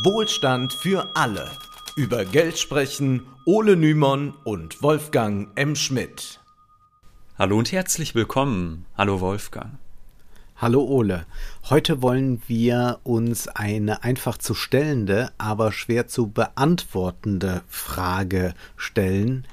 Wohlstand für alle. Über Geld sprechen Ole Nymon und Wolfgang M. Schmidt. Hallo und herzlich willkommen. Hallo Wolfgang. Hallo Ole. Heute wollen wir uns eine einfach zu stellende, aber schwer zu beantwortende Frage stellen.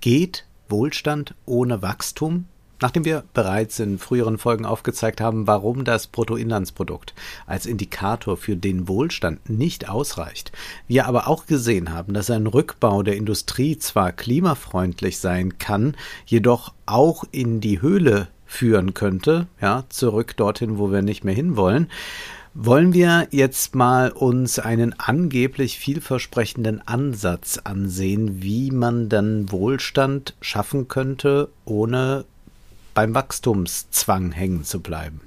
Geht Wohlstand ohne Wachstum? Nachdem wir bereits in früheren Folgen aufgezeigt haben, warum das Bruttoinlandsprodukt als Indikator für den Wohlstand nicht ausreicht, wir aber auch gesehen haben, dass ein Rückbau der Industrie zwar klimafreundlich sein kann, jedoch auch in die Höhle führen könnte, ja, zurück dorthin, wo wir nicht mehr hinwollen, wollen wir jetzt mal uns einen angeblich vielversprechenden Ansatz ansehen, wie man dann Wohlstand schaffen könnte, ohne beim Wachstumszwang hängen zu bleiben.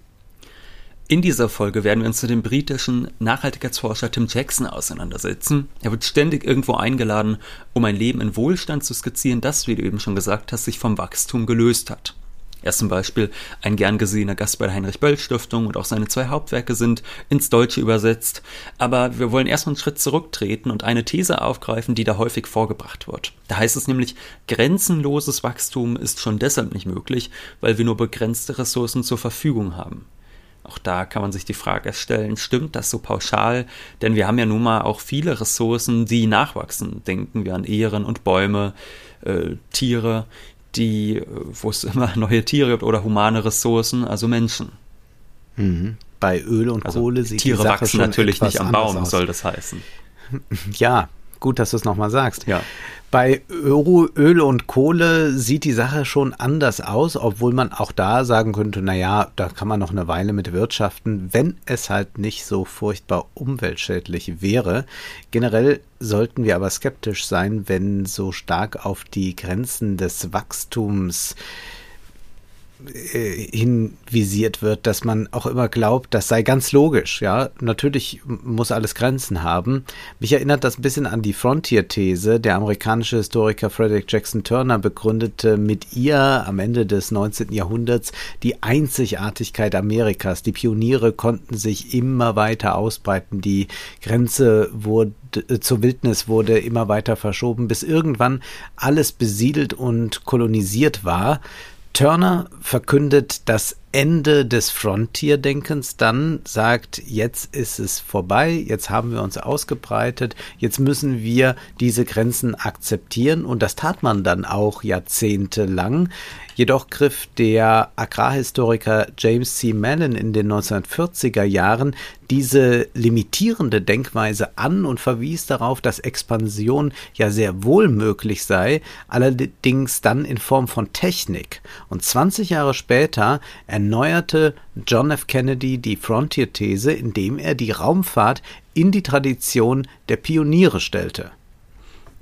In dieser Folge werden wir uns mit dem britischen Nachhaltigkeitsforscher Tim Jackson auseinandersetzen. Er wird ständig irgendwo eingeladen, um ein Leben in Wohlstand zu skizzieren, das, wie du eben schon gesagt hast, sich vom Wachstum gelöst hat. Er ist zum Beispiel ein gern gesehener Gast bei der Heinrich-Böll-Stiftung und auch seine zwei Hauptwerke sind ins Deutsche übersetzt. Aber wir wollen erstmal einen Schritt zurücktreten und eine These aufgreifen, die da häufig vorgebracht wird. Da heißt es nämlich, grenzenloses Wachstum ist schon deshalb nicht möglich, weil wir nur begrenzte Ressourcen zur Verfügung haben. Auch da kann man sich die Frage stellen, stimmt das so pauschal? Denn wir haben ja nun mal auch viele Ressourcen, die nachwachsen. Denken wir an Ehren und Bäume, äh, Tiere, die, wo es immer neue Tiere gibt oder humane Ressourcen, also Menschen. Mhm. Bei Öl und also Kohle sieht Tiere die Sache wachsen natürlich nicht am Baum, aus. soll das heißen. Ja, gut, dass du es nochmal sagst. Ja. Bei Öl und Kohle sieht die Sache schon anders aus, obwohl man auch da sagen könnte, naja, da kann man noch eine Weile mit wirtschaften, wenn es halt nicht so furchtbar umweltschädlich wäre. Generell sollten wir aber skeptisch sein, wenn so stark auf die Grenzen des Wachstums äh, hinvisiert wird, dass man auch immer glaubt, das sei ganz logisch, ja. Natürlich muss alles Grenzen haben. Mich erinnert das ein bisschen an die Frontier-These. Der amerikanische Historiker Frederick Jackson Turner begründete mit ihr am Ende des 19. Jahrhunderts die Einzigartigkeit Amerikas. Die Pioniere konnten sich immer weiter ausbreiten. Die Grenze wurde äh, zur Wildnis wurde immer weiter verschoben, bis irgendwann alles besiedelt und kolonisiert war. Turner verkündet das Ende des Frontier-Denkens, dann sagt, jetzt ist es vorbei, jetzt haben wir uns ausgebreitet, jetzt müssen wir diese Grenzen akzeptieren und das tat man dann auch jahrzehntelang. Jedoch griff der Agrarhistoriker James C. Mellon in den 1940er Jahren diese limitierende Denkweise an und verwies darauf, dass Expansion ja sehr wohl möglich sei, allerdings dann in Form von Technik. Und 20 Jahre später erneuerte John F. Kennedy die Frontier-These, indem er die Raumfahrt in die Tradition der Pioniere stellte.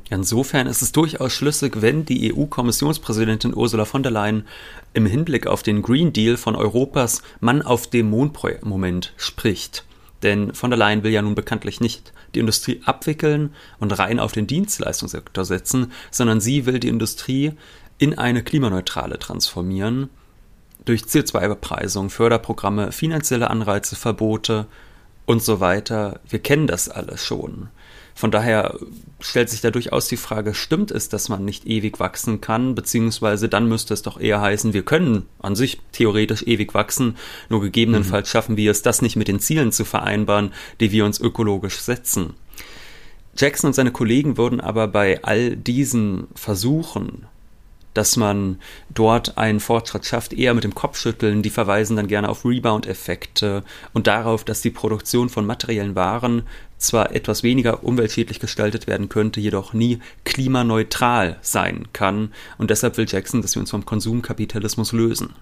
Insofern ist es durchaus schlüssig, wenn die EU-Kommissionspräsidentin Ursula von der Leyen im Hinblick auf den Green Deal von Europas Mann auf dem Mond-Moment spricht. Denn von der Leyen will ja nun bekanntlich nicht die Industrie abwickeln und rein auf den Dienstleistungssektor setzen, sondern sie will die Industrie in eine klimaneutrale transformieren durch CO2-Bepreisung, Förderprogramme, finanzielle Anreize, Verbote und so weiter. Wir kennen das alles schon. Von daher stellt sich da durchaus die Frage, stimmt es, dass man nicht ewig wachsen kann, beziehungsweise dann müsste es doch eher heißen, wir können an sich theoretisch ewig wachsen, nur gegebenenfalls mhm. schaffen wir es, das nicht mit den Zielen zu vereinbaren, die wir uns ökologisch setzen. Jackson und seine Kollegen würden aber bei all diesen Versuchen, dass man dort einen Fortschritt schafft, eher mit dem Kopfschütteln. Die verweisen dann gerne auf Rebound-Effekte und darauf, dass die Produktion von materiellen Waren zwar etwas weniger umweltschädlich gestaltet werden könnte, jedoch nie klimaneutral sein kann. Und deshalb will Jackson, dass wir uns vom Konsumkapitalismus lösen.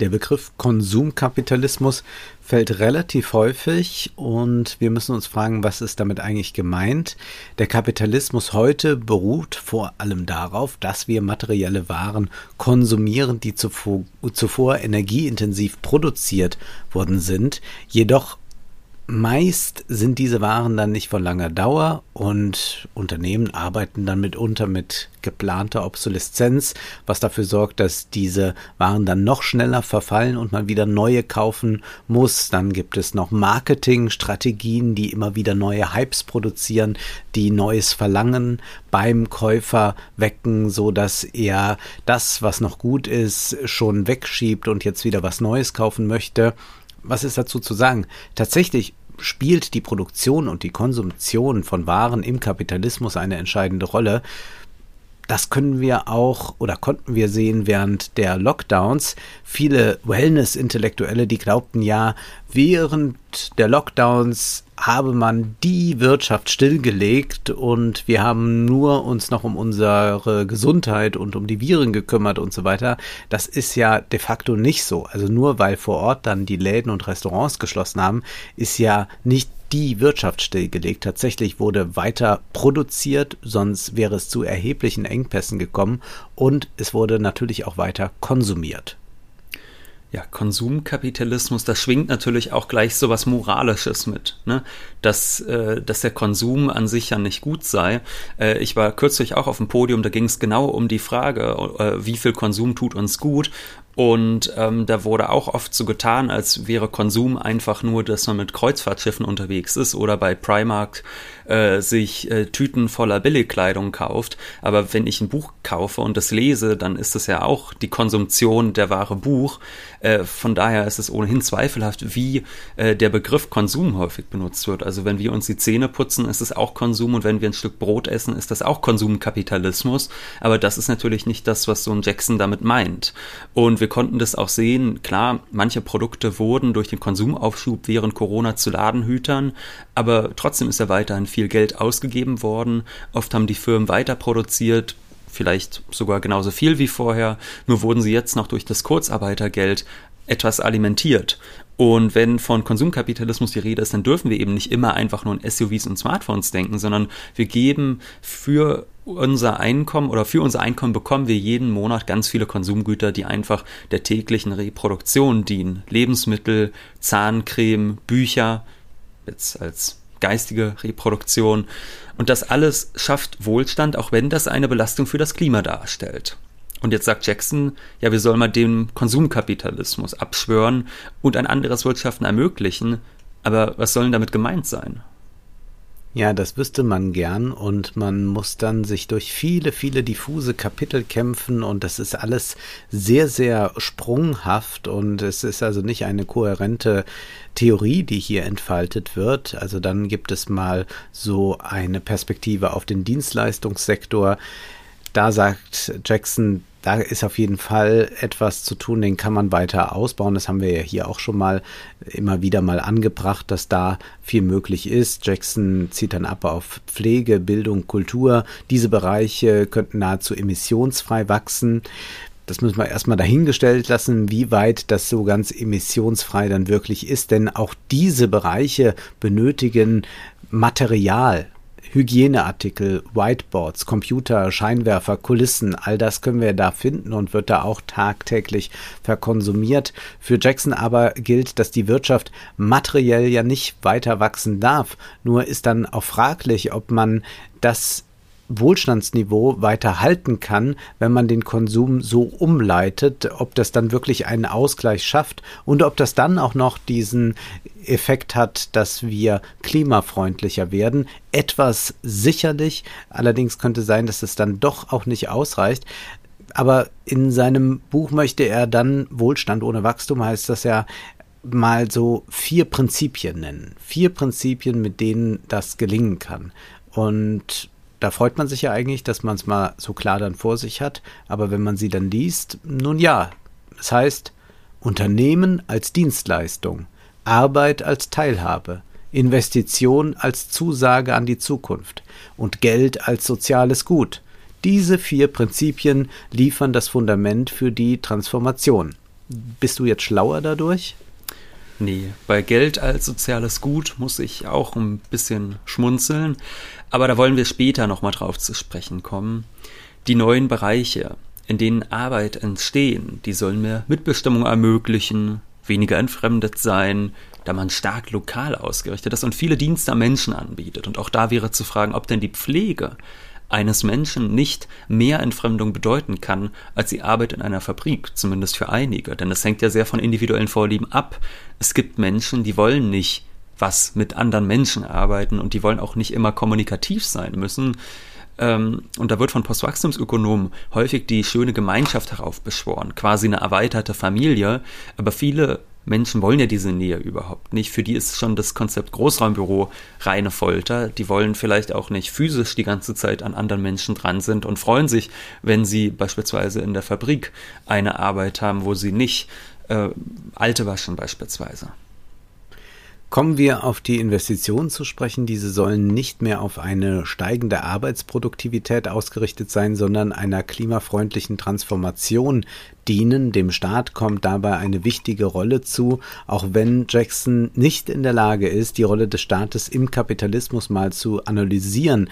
Der Begriff Konsumkapitalismus fällt relativ häufig und wir müssen uns fragen, was ist damit eigentlich gemeint? Der Kapitalismus heute beruht vor allem darauf, dass wir materielle Waren konsumieren, die zuvor, zuvor energieintensiv produziert worden sind, jedoch Meist sind diese Waren dann nicht von langer Dauer und Unternehmen arbeiten dann mitunter mit geplanter Obsoleszenz, was dafür sorgt, dass diese Waren dann noch schneller verfallen und man wieder neue kaufen muss. Dann gibt es noch Marketingstrategien, die immer wieder neue Hypes produzieren, die neues Verlangen beim Käufer wecken, so dass er das, was noch gut ist, schon wegschiebt und jetzt wieder was Neues kaufen möchte. Was ist dazu zu sagen? Tatsächlich spielt die Produktion und die Konsumtion von Waren im Kapitalismus eine entscheidende Rolle. Das können wir auch oder konnten wir sehen während der Lockdowns. Viele Wellness-Intellektuelle, die glaubten ja, während der Lockdowns habe man die Wirtschaft stillgelegt und wir haben nur uns noch um unsere Gesundheit und um die Viren gekümmert und so weiter. Das ist ja de facto nicht so. Also nur weil vor Ort dann die Läden und Restaurants geschlossen haben, ist ja nicht die Wirtschaft stillgelegt. Tatsächlich wurde weiter produziert, sonst wäre es zu erheblichen Engpässen gekommen und es wurde natürlich auch weiter konsumiert ja, Konsumkapitalismus, da schwingt natürlich auch gleich so was Moralisches mit, ne? dass, äh, dass der Konsum an sich ja nicht gut sei. Äh, ich war kürzlich auch auf dem Podium, da ging es genau um die Frage, äh, wie viel Konsum tut uns gut. Und ähm, da wurde auch oft so getan, als wäre Konsum einfach nur, dass man mit Kreuzfahrtschiffen unterwegs ist oder bei Primark äh, sich äh, Tüten voller Billigkleidung kauft. Aber wenn ich ein Buch kaufe und das lese, dann ist es ja auch die Konsumption der wahre Buch. Äh, von daher ist es ohnehin zweifelhaft, wie äh, der Begriff Konsum häufig benutzt wird. Also wenn wir uns die Zähne putzen, ist es auch Konsum und wenn wir ein Stück Brot essen, ist das auch Konsumkapitalismus. Aber das ist natürlich nicht das, was so ein Jackson damit meint. Und wir konnten das auch sehen. Klar, manche Produkte wurden durch den Konsumaufschub während Corona zu Ladenhütern, aber trotzdem ist ja weiterhin viel Geld ausgegeben worden. Oft haben die Firmen weiter produziert, vielleicht sogar genauso viel wie vorher, nur wurden sie jetzt noch durch das Kurzarbeitergeld etwas alimentiert. Und wenn von Konsumkapitalismus die Rede ist, dann dürfen wir eben nicht immer einfach nur an SUVs und Smartphones denken, sondern wir geben für unser Einkommen oder für unser Einkommen bekommen wir jeden Monat ganz viele Konsumgüter, die einfach der täglichen Reproduktion dienen. Lebensmittel, Zahncreme, Bücher, jetzt als geistige Reproduktion. Und das alles schafft Wohlstand, auch wenn das eine Belastung für das Klima darstellt. Und jetzt sagt Jackson, ja, wir sollen mal dem Konsumkapitalismus abschwören und ein anderes Wirtschaften ermöglichen. Aber was soll denn damit gemeint sein? Ja, das wüsste man gern und man muss dann sich durch viele, viele diffuse Kapitel kämpfen und das ist alles sehr, sehr sprunghaft und es ist also nicht eine kohärente Theorie, die hier entfaltet wird. Also dann gibt es mal so eine Perspektive auf den Dienstleistungssektor. Da sagt Jackson, da ist auf jeden Fall etwas zu tun, den kann man weiter ausbauen. Das haben wir ja hier auch schon mal immer wieder mal angebracht, dass da viel möglich ist. Jackson zieht dann ab auf Pflege, Bildung, Kultur. Diese Bereiche könnten nahezu emissionsfrei wachsen. Das müssen wir erstmal dahingestellt lassen, wie weit das so ganz emissionsfrei dann wirklich ist, denn auch diese Bereiche benötigen Material, Hygieneartikel, Whiteboards, Computer, Scheinwerfer, Kulissen, all das können wir da finden und wird da auch tagtäglich verkonsumiert. Für Jackson aber gilt, dass die Wirtschaft materiell ja nicht weiter wachsen darf. Nur ist dann auch fraglich, ob man das Wohlstandsniveau weiter halten kann, wenn man den Konsum so umleitet, ob das dann wirklich einen Ausgleich schafft und ob das dann auch noch diesen Effekt hat, dass wir klimafreundlicher werden. Etwas sicherlich, allerdings könnte sein, dass es dann doch auch nicht ausreicht. Aber in seinem Buch möchte er dann Wohlstand ohne Wachstum, heißt das ja, mal so vier Prinzipien nennen. Vier Prinzipien, mit denen das gelingen kann. Und da freut man sich ja eigentlich, dass man es mal so klar dann vor sich hat. Aber wenn man sie dann liest, nun ja, das heißt Unternehmen als Dienstleistung, Arbeit als Teilhabe, Investition als Zusage an die Zukunft und Geld als soziales Gut. Diese vier Prinzipien liefern das Fundament für die Transformation. Bist du jetzt schlauer dadurch? Nee, bei Geld als soziales Gut muss ich auch ein bisschen schmunzeln, aber da wollen wir später nochmal drauf zu sprechen kommen. Die neuen Bereiche, in denen Arbeit entstehen, die sollen mehr Mitbestimmung ermöglichen, weniger entfremdet sein, da man stark lokal ausgerichtet ist und viele Dienste am Menschen anbietet. Und auch da wäre zu fragen, ob denn die Pflege eines Menschen nicht mehr Entfremdung bedeuten kann als die Arbeit in einer Fabrik, zumindest für einige. Denn es hängt ja sehr von individuellen Vorlieben ab. Es gibt Menschen, die wollen nicht was mit anderen Menschen arbeiten und die wollen auch nicht immer kommunikativ sein müssen. Ähm, und da wird von Postwachstumsökonomen häufig die schöne Gemeinschaft heraufbeschworen, quasi eine erweiterte Familie. Aber viele Menschen wollen ja diese Nähe überhaupt nicht. Für die ist schon das Konzept Großraumbüro reine Folter. Die wollen vielleicht auch nicht physisch die ganze Zeit an anderen Menschen dran sind und freuen sich, wenn sie beispielsweise in der Fabrik eine Arbeit haben, wo sie nicht äh, alte waschen beispielsweise. Kommen wir auf die Investitionen zu sprechen. Diese sollen nicht mehr auf eine steigende Arbeitsproduktivität ausgerichtet sein, sondern einer klimafreundlichen Transformation dienen. Dem Staat kommt dabei eine wichtige Rolle zu, auch wenn Jackson nicht in der Lage ist, die Rolle des Staates im Kapitalismus mal zu analysieren.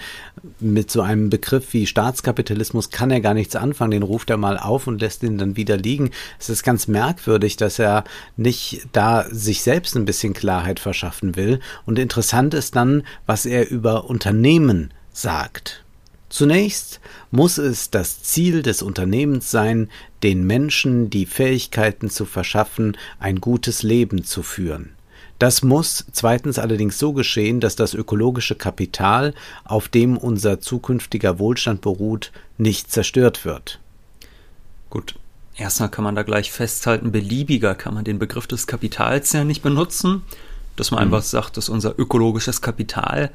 Mit so einem Begriff wie Staatskapitalismus kann er gar nichts anfangen, den ruft er mal auf und lässt ihn dann wieder liegen. Es ist ganz merkwürdig, dass er nicht da sich selbst ein bisschen Klarheit verschaffen will. Und interessant ist dann, was er über Unternehmen sagt. Zunächst muss es das Ziel des Unternehmens sein, den Menschen die Fähigkeiten zu verschaffen, ein gutes Leben zu führen. Das muss zweitens allerdings so geschehen, dass das ökologische Kapital, auf dem unser zukünftiger Wohlstand beruht, nicht zerstört wird. Gut, erstmal kann man da gleich festhalten, beliebiger kann man den Begriff des Kapitals ja nicht benutzen, dass man mhm. einfach sagt, dass unser ökologisches Kapital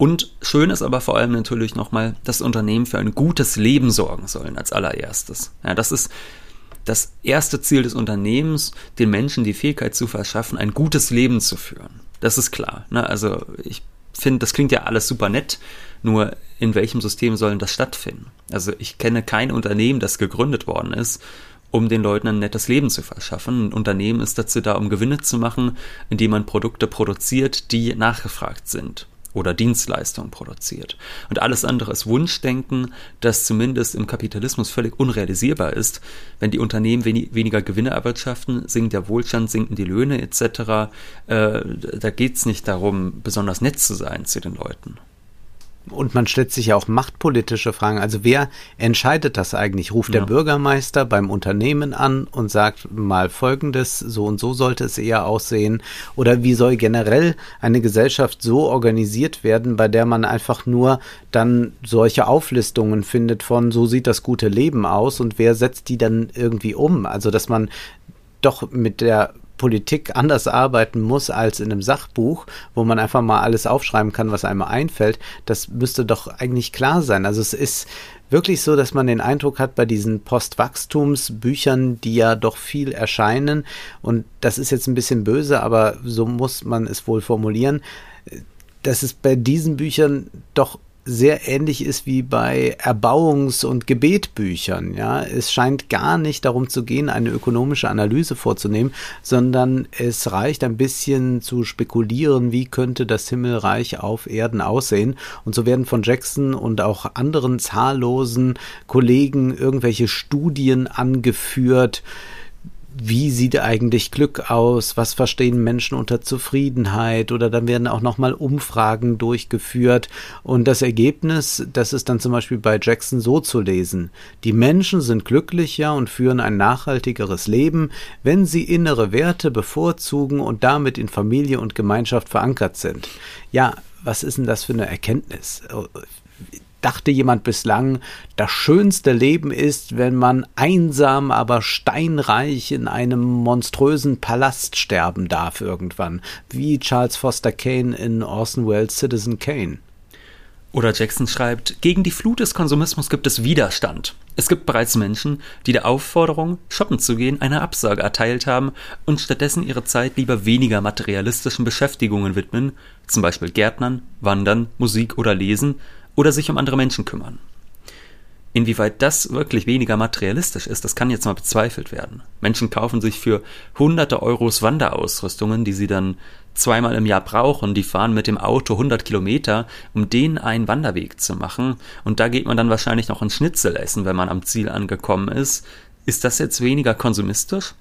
und schön ist aber vor allem natürlich nochmal, dass Unternehmen für ein gutes Leben sorgen sollen als allererstes. Ja, das ist das erste Ziel des Unternehmens, den Menschen die Fähigkeit zu verschaffen, ein gutes Leben zu führen. Das ist klar. Ne? Also ich finde, das klingt ja alles super nett, nur in welchem System sollen das stattfinden? Also ich kenne kein Unternehmen, das gegründet worden ist, um den Leuten ein nettes Leben zu verschaffen. Ein Unternehmen ist dazu da, um Gewinne zu machen, indem man Produkte produziert, die nachgefragt sind oder Dienstleistungen produziert. Und alles andere ist Wunschdenken, das zumindest im Kapitalismus völlig unrealisierbar ist. Wenn die Unternehmen wenig, weniger Gewinne erwirtschaften, sinkt der Wohlstand, sinken die Löhne etc. Äh, da geht es nicht darum, besonders nett zu sein zu den Leuten. Und man stellt sich ja auch machtpolitische Fragen. Also wer entscheidet das eigentlich? Ruft ja. der Bürgermeister beim Unternehmen an und sagt mal Folgendes, so und so sollte es eher aussehen? Oder wie soll generell eine Gesellschaft so organisiert werden, bei der man einfach nur dann solche Auflistungen findet von, so sieht das gute Leben aus und wer setzt die dann irgendwie um? Also dass man doch mit der Politik anders arbeiten muss als in einem Sachbuch, wo man einfach mal alles aufschreiben kann, was einem einfällt, das müsste doch eigentlich klar sein. Also es ist wirklich so, dass man den Eindruck hat bei diesen Postwachstumsbüchern, die ja doch viel erscheinen, und das ist jetzt ein bisschen böse, aber so muss man es wohl formulieren, dass es bei diesen Büchern doch sehr ähnlich ist wie bei Erbauungs- und Gebetbüchern. Ja, es scheint gar nicht darum zu gehen, eine ökonomische Analyse vorzunehmen, sondern es reicht ein bisschen zu spekulieren, wie könnte das Himmelreich auf Erden aussehen. Und so werden von Jackson und auch anderen zahllosen Kollegen irgendwelche Studien angeführt, wie sieht eigentlich Glück aus? Was verstehen Menschen unter Zufriedenheit? Oder dann werden auch nochmal Umfragen durchgeführt. Und das Ergebnis, das ist dann zum Beispiel bei Jackson so zu lesen. Die Menschen sind glücklicher und führen ein nachhaltigeres Leben, wenn sie innere Werte bevorzugen und damit in Familie und Gemeinschaft verankert sind. Ja, was ist denn das für eine Erkenntnis? Dachte jemand bislang, das schönste Leben ist, wenn man einsam, aber steinreich in einem monströsen Palast sterben darf irgendwann, wie Charles Foster Kane in Orson Welles Citizen Kane. Oder Jackson schreibt, gegen die Flut des Konsumismus gibt es Widerstand. Es gibt bereits Menschen, die der Aufforderung, shoppen zu gehen, eine Absage erteilt haben und stattdessen ihre Zeit lieber weniger materialistischen Beschäftigungen widmen, zum Beispiel Gärtnern, Wandern, Musik oder Lesen, oder sich um andere Menschen kümmern. Inwieweit das wirklich weniger materialistisch ist, das kann jetzt mal bezweifelt werden. Menschen kaufen sich für hunderte Euros Wanderausrüstungen, die sie dann zweimal im Jahr brauchen. Die fahren mit dem Auto 100 Kilometer, um den einen Wanderweg zu machen. Und da geht man dann wahrscheinlich noch ein Schnitzel essen, wenn man am Ziel angekommen ist. Ist das jetzt weniger konsumistisch?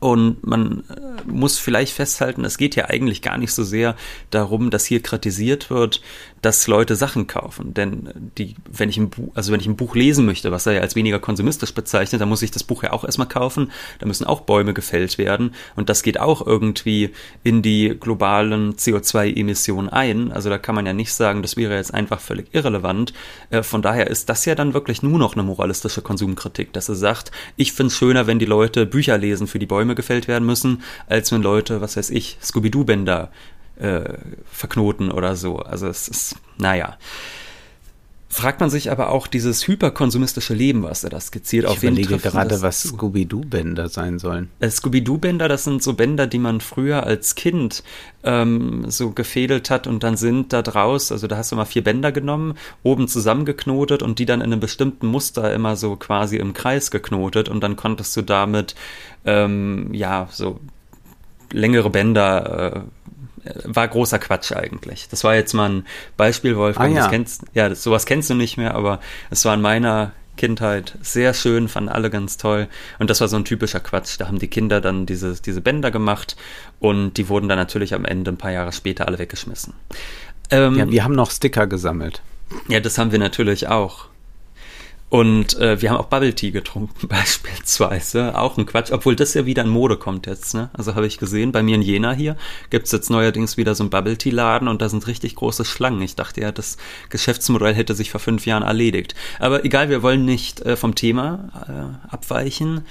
Und man äh, muss vielleicht festhalten, es geht ja eigentlich gar nicht so sehr darum, dass hier kritisiert wird, dass Leute Sachen kaufen. Denn die, wenn ich ein Buch, also wenn ich ein Buch lesen möchte, was er ja als weniger konsumistisch bezeichnet, dann muss ich das Buch ja auch erstmal kaufen. Da müssen auch Bäume gefällt werden. Und das geht auch irgendwie in die globalen CO2-Emissionen ein. Also da kann man ja nicht sagen, das wäre jetzt einfach völlig irrelevant. Äh, von daher ist das ja dann wirklich nur noch eine moralistische Konsumkritik, dass er sagt, ich finde es schöner, wenn die Leute Bücher lesen, für die Bäume gefällt werden müssen, als wenn Leute, was weiß ich, Scooby-Doo-Bänder äh, verknoten oder so. Also es ist, naja. Fragt man sich aber auch dieses hyperkonsumistische Leben, was er da skizziert, ich auf überlege gerade, was Scooby-Doo-Bänder sein sollen. Äh, Scooby-Doo-Bänder, das sind so Bänder, die man früher als Kind ähm, so gefädelt hat und dann sind da draus, also da hast du mal vier Bänder genommen, oben zusammengeknotet und die dann in einem bestimmten Muster immer so quasi im Kreis geknotet und dann konntest du damit, ähm, ja, so längere Bänder äh, war großer Quatsch eigentlich. Das war jetzt mal ein Beispiel, Wolfgang. Ah, ja. Das kennst, ja, das, sowas kennst du nicht mehr, aber es war in meiner Kindheit sehr schön, fanden alle ganz toll. Und das war so ein typischer Quatsch. Da haben die Kinder dann diese, diese Bänder gemacht und die wurden dann natürlich am Ende ein paar Jahre später alle weggeschmissen. Ähm, ja, wir haben noch Sticker gesammelt. Ja, das haben wir natürlich auch. Und äh, wir haben auch Bubble Tea getrunken, beispielsweise. Auch ein Quatsch, obwohl das ja wieder in Mode kommt jetzt, ne? Also habe ich gesehen, bei mir in Jena hier gibt's jetzt neuerdings wieder so ein Bubble Tea-Laden und da sind richtig große Schlangen. Ich dachte ja, das Geschäftsmodell hätte sich vor fünf Jahren erledigt. Aber egal, wir wollen nicht äh, vom Thema äh, abweichen.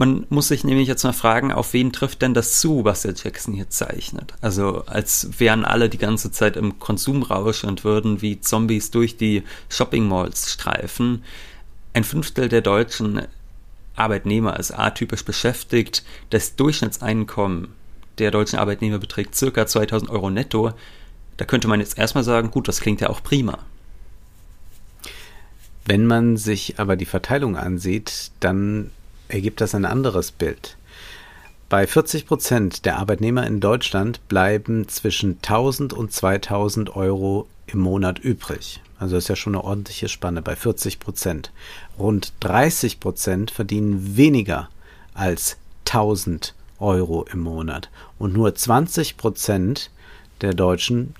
Man muss sich nämlich jetzt mal fragen, auf wen trifft denn das zu, was der Jackson hier zeichnet? Also als wären alle die ganze Zeit im Konsumrausch und würden wie Zombies durch die Shopping Malls streifen. Ein Fünftel der deutschen Arbeitnehmer ist atypisch beschäftigt. Das Durchschnittseinkommen der deutschen Arbeitnehmer beträgt circa 2000 Euro netto. Da könnte man jetzt erstmal sagen, gut, das klingt ja auch prima. Wenn man sich aber die Verteilung ansieht, dann ergibt das ein anderes Bild. Bei 40 Prozent der Arbeitnehmer in Deutschland bleiben zwischen 1000 und 2000 Euro im Monat übrig. Also das ist ja schon eine ordentliche Spanne bei 40 Prozent. Rund 30 Prozent verdienen weniger als 1000 Euro im Monat. Und nur 20 Prozent der Deutschen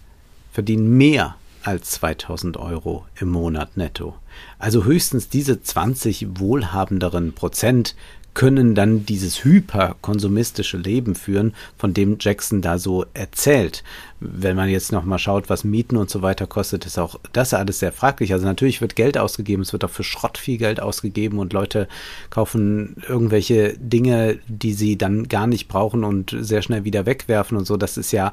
verdienen mehr als 2000 Euro im Monat netto. Also höchstens diese 20 wohlhabenderen Prozent können dann dieses hyperkonsumistische Leben führen, von dem Jackson da so erzählt. Wenn man jetzt nochmal schaut, was Mieten und so weiter kostet, ist auch das alles sehr fraglich. Also natürlich wird Geld ausgegeben, es wird auch für Schrott viel Geld ausgegeben und Leute kaufen irgendwelche Dinge, die sie dann gar nicht brauchen und sehr schnell wieder wegwerfen und so. Das ist ja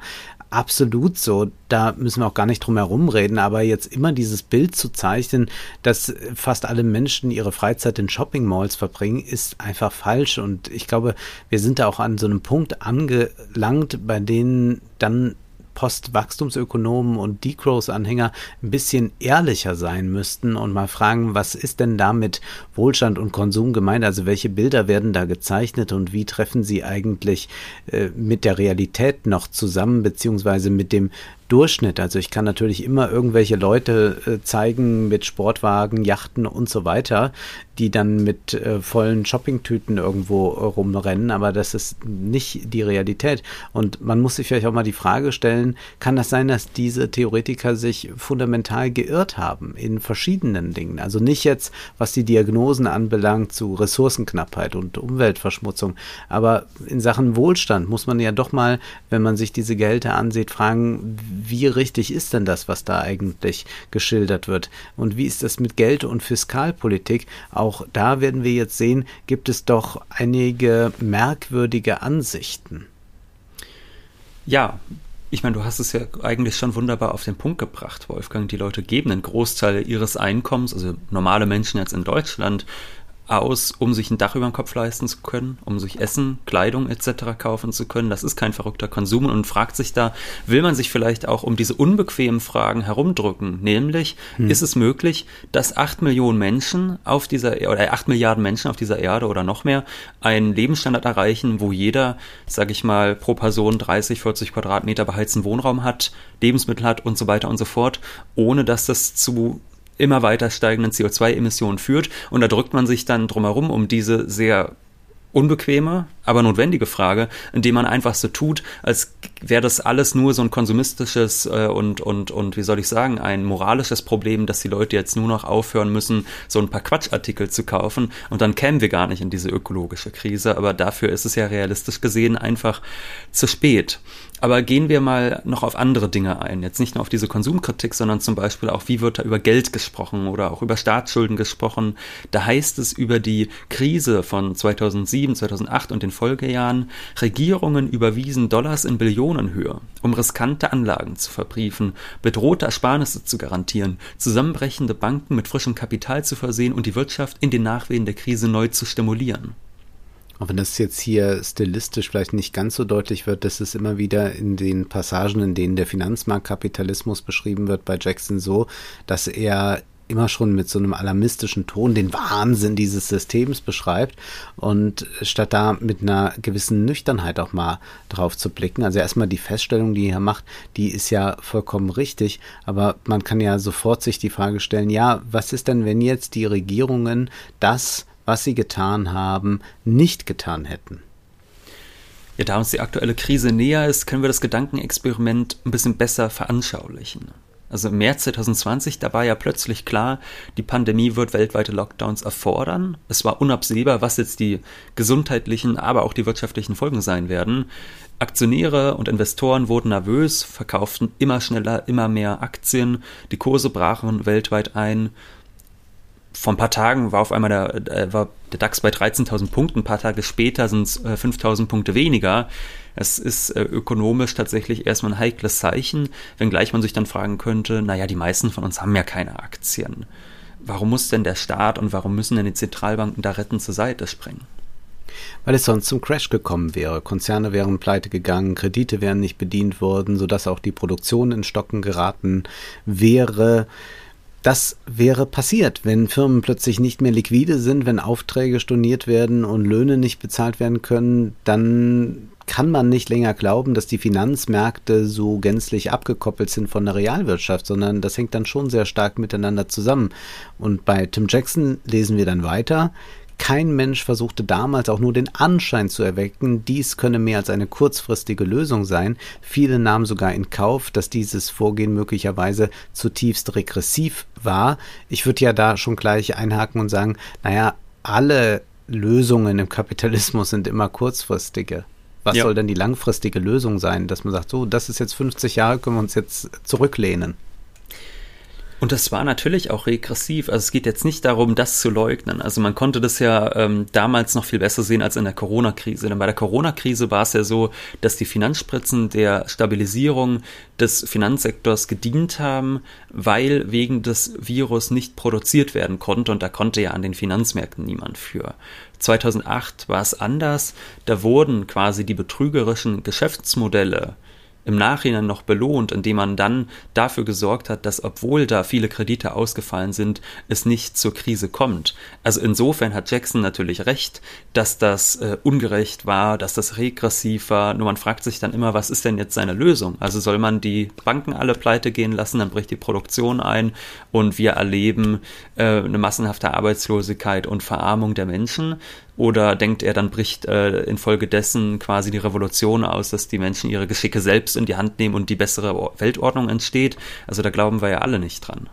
absolut so. Da müssen wir auch gar nicht drum herum reden. Aber jetzt immer dieses Bild zu zeichnen, dass fast alle Menschen ihre Freizeit in Shopping Malls verbringen, ist einfach falsch. Und ich glaube, wir sind da auch an so einem Punkt angelangt, bei denen dann Postwachstumsökonomen und Degrowth-Anhänger ein bisschen ehrlicher sein müssten und mal fragen, was ist denn da mit Wohlstand und Konsum gemeint? Also welche Bilder werden da gezeichnet und wie treffen sie eigentlich äh, mit der Realität noch zusammen, beziehungsweise mit dem Durchschnitt. Also ich kann natürlich immer irgendwelche Leute äh, zeigen mit Sportwagen, Yachten und so weiter, die dann mit äh, vollen Shoppingtüten irgendwo rumrennen, aber das ist nicht die Realität. Und man muss sich vielleicht auch mal die Frage stellen, kann das sein, dass diese Theoretiker sich fundamental geirrt haben in verschiedenen Dingen? Also nicht jetzt, was die Diagnosen anbelangt zu Ressourcenknappheit und Umweltverschmutzung, aber in Sachen Wohlstand muss man ja doch mal, wenn man sich diese Gehälter ansieht, fragen, wie richtig ist denn das, was da eigentlich geschildert wird? Und wie ist das mit Geld- und Fiskalpolitik? Auch da werden wir jetzt sehen, gibt es doch einige merkwürdige Ansichten. Ja, ich meine, du hast es ja eigentlich schon wunderbar auf den Punkt gebracht, Wolfgang. Die Leute geben einen Großteil ihres Einkommens, also normale Menschen jetzt in Deutschland, aus, um sich ein Dach über den Kopf leisten zu können, um sich Essen, Kleidung etc. kaufen zu können. Das ist kein verrückter Konsum und fragt sich da, will man sich vielleicht auch um diese unbequemen Fragen herumdrücken? Nämlich, hm. ist es möglich, dass acht Millionen Menschen auf dieser oder acht Milliarden Menschen auf dieser Erde oder noch mehr einen Lebensstandard erreichen, wo jeder, sage ich mal, pro Person 30, 40 Quadratmeter beheizten Wohnraum hat, Lebensmittel hat und so weiter und so fort, ohne dass das zu immer weiter steigenden CO2-Emissionen führt. Und da drückt man sich dann drumherum um diese sehr unbequeme, aber notwendige Frage, indem man einfach so tut, als wäre das alles nur so ein konsumistisches äh, und, und, und, wie soll ich sagen, ein moralisches Problem, dass die Leute jetzt nur noch aufhören müssen, so ein paar Quatschartikel zu kaufen und dann kämen wir gar nicht in diese ökologische Krise, aber dafür ist es ja realistisch gesehen einfach zu spät. Aber gehen wir mal noch auf andere Dinge ein. Jetzt nicht nur auf diese Konsumkritik, sondern zum Beispiel auch, wie wird da über Geld gesprochen oder auch über Staatsschulden gesprochen. Da heißt es über die Krise von 2007, 2008 und den Folgejahren, Regierungen überwiesen Dollars in Billionenhöhe, um riskante Anlagen zu verbriefen, bedrohte Ersparnisse zu garantieren, zusammenbrechende Banken mit frischem Kapital zu versehen und die Wirtschaft in den Nachwehen der Krise neu zu stimulieren. Auch wenn das jetzt hier stilistisch vielleicht nicht ganz so deutlich wird, dass es immer wieder in den Passagen, in denen der Finanzmarktkapitalismus beschrieben wird, bei Jackson so, dass er immer schon mit so einem alarmistischen Ton den Wahnsinn dieses Systems beschreibt und statt da mit einer gewissen Nüchternheit auch mal drauf zu blicken. Also erstmal die Feststellung, die er macht, die ist ja vollkommen richtig, aber man kann ja sofort sich die Frage stellen, ja, was ist denn, wenn jetzt die Regierungen das was sie getan haben, nicht getan hätten. Ja, da uns die aktuelle Krise näher ist, können wir das Gedankenexperiment ein bisschen besser veranschaulichen. Also im März 2020, da war ja plötzlich klar, die Pandemie wird weltweite Lockdowns erfordern. Es war unabsehbar, was jetzt die gesundheitlichen, aber auch die wirtschaftlichen Folgen sein werden. Aktionäre und Investoren wurden nervös, verkauften immer schneller, immer mehr Aktien, die Kurse brachen weltweit ein vor ein paar Tagen war auf einmal der, äh, war der DAX bei 13.000 Punkten, ein paar Tage später sind es äh, 5.000 Punkte weniger. Es ist äh, ökonomisch tatsächlich erstmal ein heikles Zeichen, wenngleich man sich dann fragen könnte, naja, die meisten von uns haben ja keine Aktien. Warum muss denn der Staat und warum müssen denn die Zentralbanken da retten zur Seite springen? Weil es sonst zum Crash gekommen wäre. Konzerne wären pleite gegangen, Kredite wären nicht bedient worden, sodass auch die Produktion in Stocken geraten wäre. Das wäre passiert, wenn Firmen plötzlich nicht mehr liquide sind, wenn Aufträge storniert werden und Löhne nicht bezahlt werden können, dann kann man nicht länger glauben, dass die Finanzmärkte so gänzlich abgekoppelt sind von der Realwirtschaft, sondern das hängt dann schon sehr stark miteinander zusammen. Und bei Tim Jackson lesen wir dann weiter. Kein Mensch versuchte damals auch nur den Anschein zu erwecken, dies könne mehr als eine kurzfristige Lösung sein. Viele nahmen sogar in Kauf, dass dieses Vorgehen möglicherweise zutiefst regressiv war. Ich würde ja da schon gleich einhaken und sagen, naja, alle Lösungen im Kapitalismus sind immer kurzfristige. Was ja. soll denn die langfristige Lösung sein, dass man sagt, so, das ist jetzt 50 Jahre, können wir uns jetzt zurücklehnen? Und das war natürlich auch regressiv. Also es geht jetzt nicht darum, das zu leugnen. Also man konnte das ja ähm, damals noch viel besser sehen als in der Corona-Krise. Denn bei der Corona-Krise war es ja so, dass die Finanzspritzen der Stabilisierung des Finanzsektors gedient haben, weil wegen des Virus nicht produziert werden konnte. Und da konnte ja an den Finanzmärkten niemand für. 2008 war es anders. Da wurden quasi die betrügerischen Geschäftsmodelle im Nachhinein noch belohnt, indem man dann dafür gesorgt hat, dass obwohl da viele Kredite ausgefallen sind, es nicht zur Krise kommt. Also insofern hat Jackson natürlich recht, dass das äh, ungerecht war, dass das regressiv war. Nur man fragt sich dann immer, was ist denn jetzt seine Lösung? Also soll man die Banken alle pleite gehen lassen, dann bricht die Produktion ein und wir erleben äh, eine massenhafte Arbeitslosigkeit und Verarmung der Menschen? Oder denkt er, dann bricht äh, infolgedessen quasi die Revolution aus, dass die Menschen ihre Geschicke selbst in die Hand nehmen und die bessere Weltordnung entsteht? Also da glauben wir ja alle nicht dran.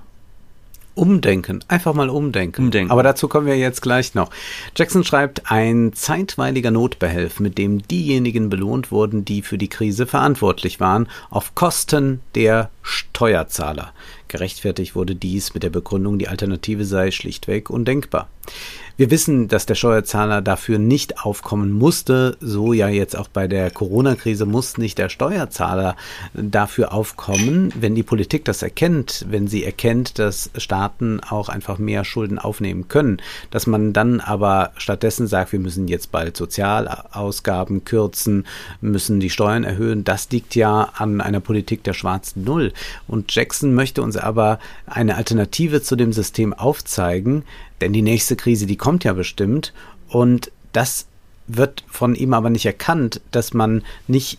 Umdenken, einfach mal umdenken. umdenken. Aber dazu kommen wir jetzt gleich noch. Jackson schreibt, ein zeitweiliger Notbehelf, mit dem diejenigen belohnt wurden, die für die Krise verantwortlich waren, auf Kosten der Steuerzahler. Gerechtfertigt wurde dies mit der Begründung, die Alternative sei schlichtweg undenkbar. Wir wissen, dass der Steuerzahler dafür nicht aufkommen musste. So ja jetzt auch bei der Corona-Krise muss nicht der Steuerzahler dafür aufkommen, wenn die Politik das erkennt, wenn sie erkennt, dass Staaten auch einfach mehr Schulden aufnehmen können. Dass man dann aber stattdessen sagt, wir müssen jetzt bald Sozialausgaben kürzen, müssen die Steuern erhöhen, das liegt ja an einer Politik der schwarzen Null. Und Jackson möchte uns aber eine Alternative zu dem System aufzeigen, denn die nächste Krise, die kommt ja bestimmt. Und das wird von ihm aber nicht erkannt, dass man nicht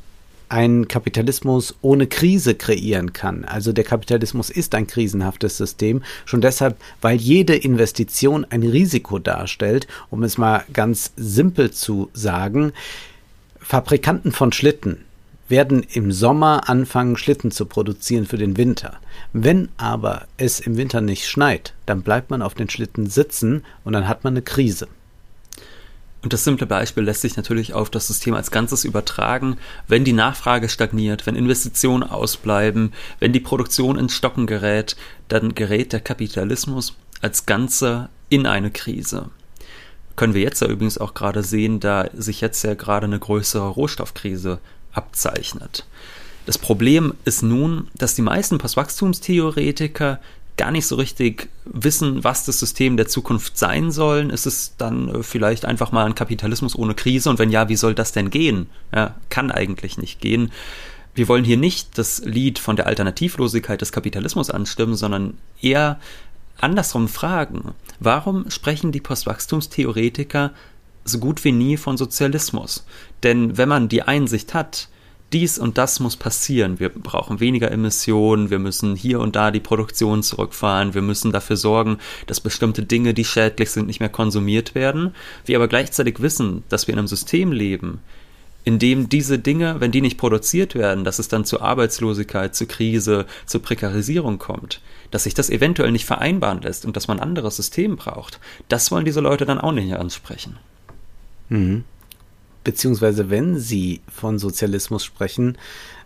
ein Kapitalismus ohne Krise kreieren kann. Also der Kapitalismus ist ein krisenhaftes System, schon deshalb, weil jede Investition ein Risiko darstellt, um es mal ganz simpel zu sagen. Fabrikanten von Schlitten werden im Sommer anfangen, Schlitten zu produzieren für den Winter. Wenn aber es im Winter nicht schneit, dann bleibt man auf den Schlitten sitzen und dann hat man eine Krise. Und das simple Beispiel lässt sich natürlich auf das System als Ganzes übertragen. Wenn die Nachfrage stagniert, wenn Investitionen ausbleiben, wenn die Produktion ins Stocken gerät, dann gerät der Kapitalismus als Ganze in eine Krise. Können wir jetzt ja übrigens auch gerade sehen, da sich jetzt ja gerade eine größere Rohstoffkrise abzeichnet. Das Problem ist nun, dass die meisten Postwachstumstheoretiker gar nicht so richtig wissen, was das System der Zukunft sein soll. Ist es dann äh, vielleicht einfach mal ein Kapitalismus ohne Krise? Und wenn ja, wie soll das denn gehen? Ja, kann eigentlich nicht gehen. Wir wollen hier nicht das Lied von der Alternativlosigkeit des Kapitalismus anstimmen, sondern eher andersrum fragen. Warum sprechen die Postwachstumstheoretiker so gut wie nie von Sozialismus? Denn wenn man die Einsicht hat, dies und das muss passieren. Wir brauchen weniger Emissionen, wir müssen hier und da die Produktion zurückfahren, wir müssen dafür sorgen, dass bestimmte Dinge, die schädlich sind, nicht mehr konsumiert werden. Wir aber gleichzeitig wissen, dass wir in einem System leben, in dem diese Dinge, wenn die nicht produziert werden, dass es dann zu Arbeitslosigkeit, zu Krise, zu Prekarisierung kommt, dass sich das eventuell nicht vereinbaren lässt und dass man ein anderes System braucht. Das wollen diese Leute dann auch nicht ansprechen. Mhm beziehungsweise wenn sie von Sozialismus sprechen,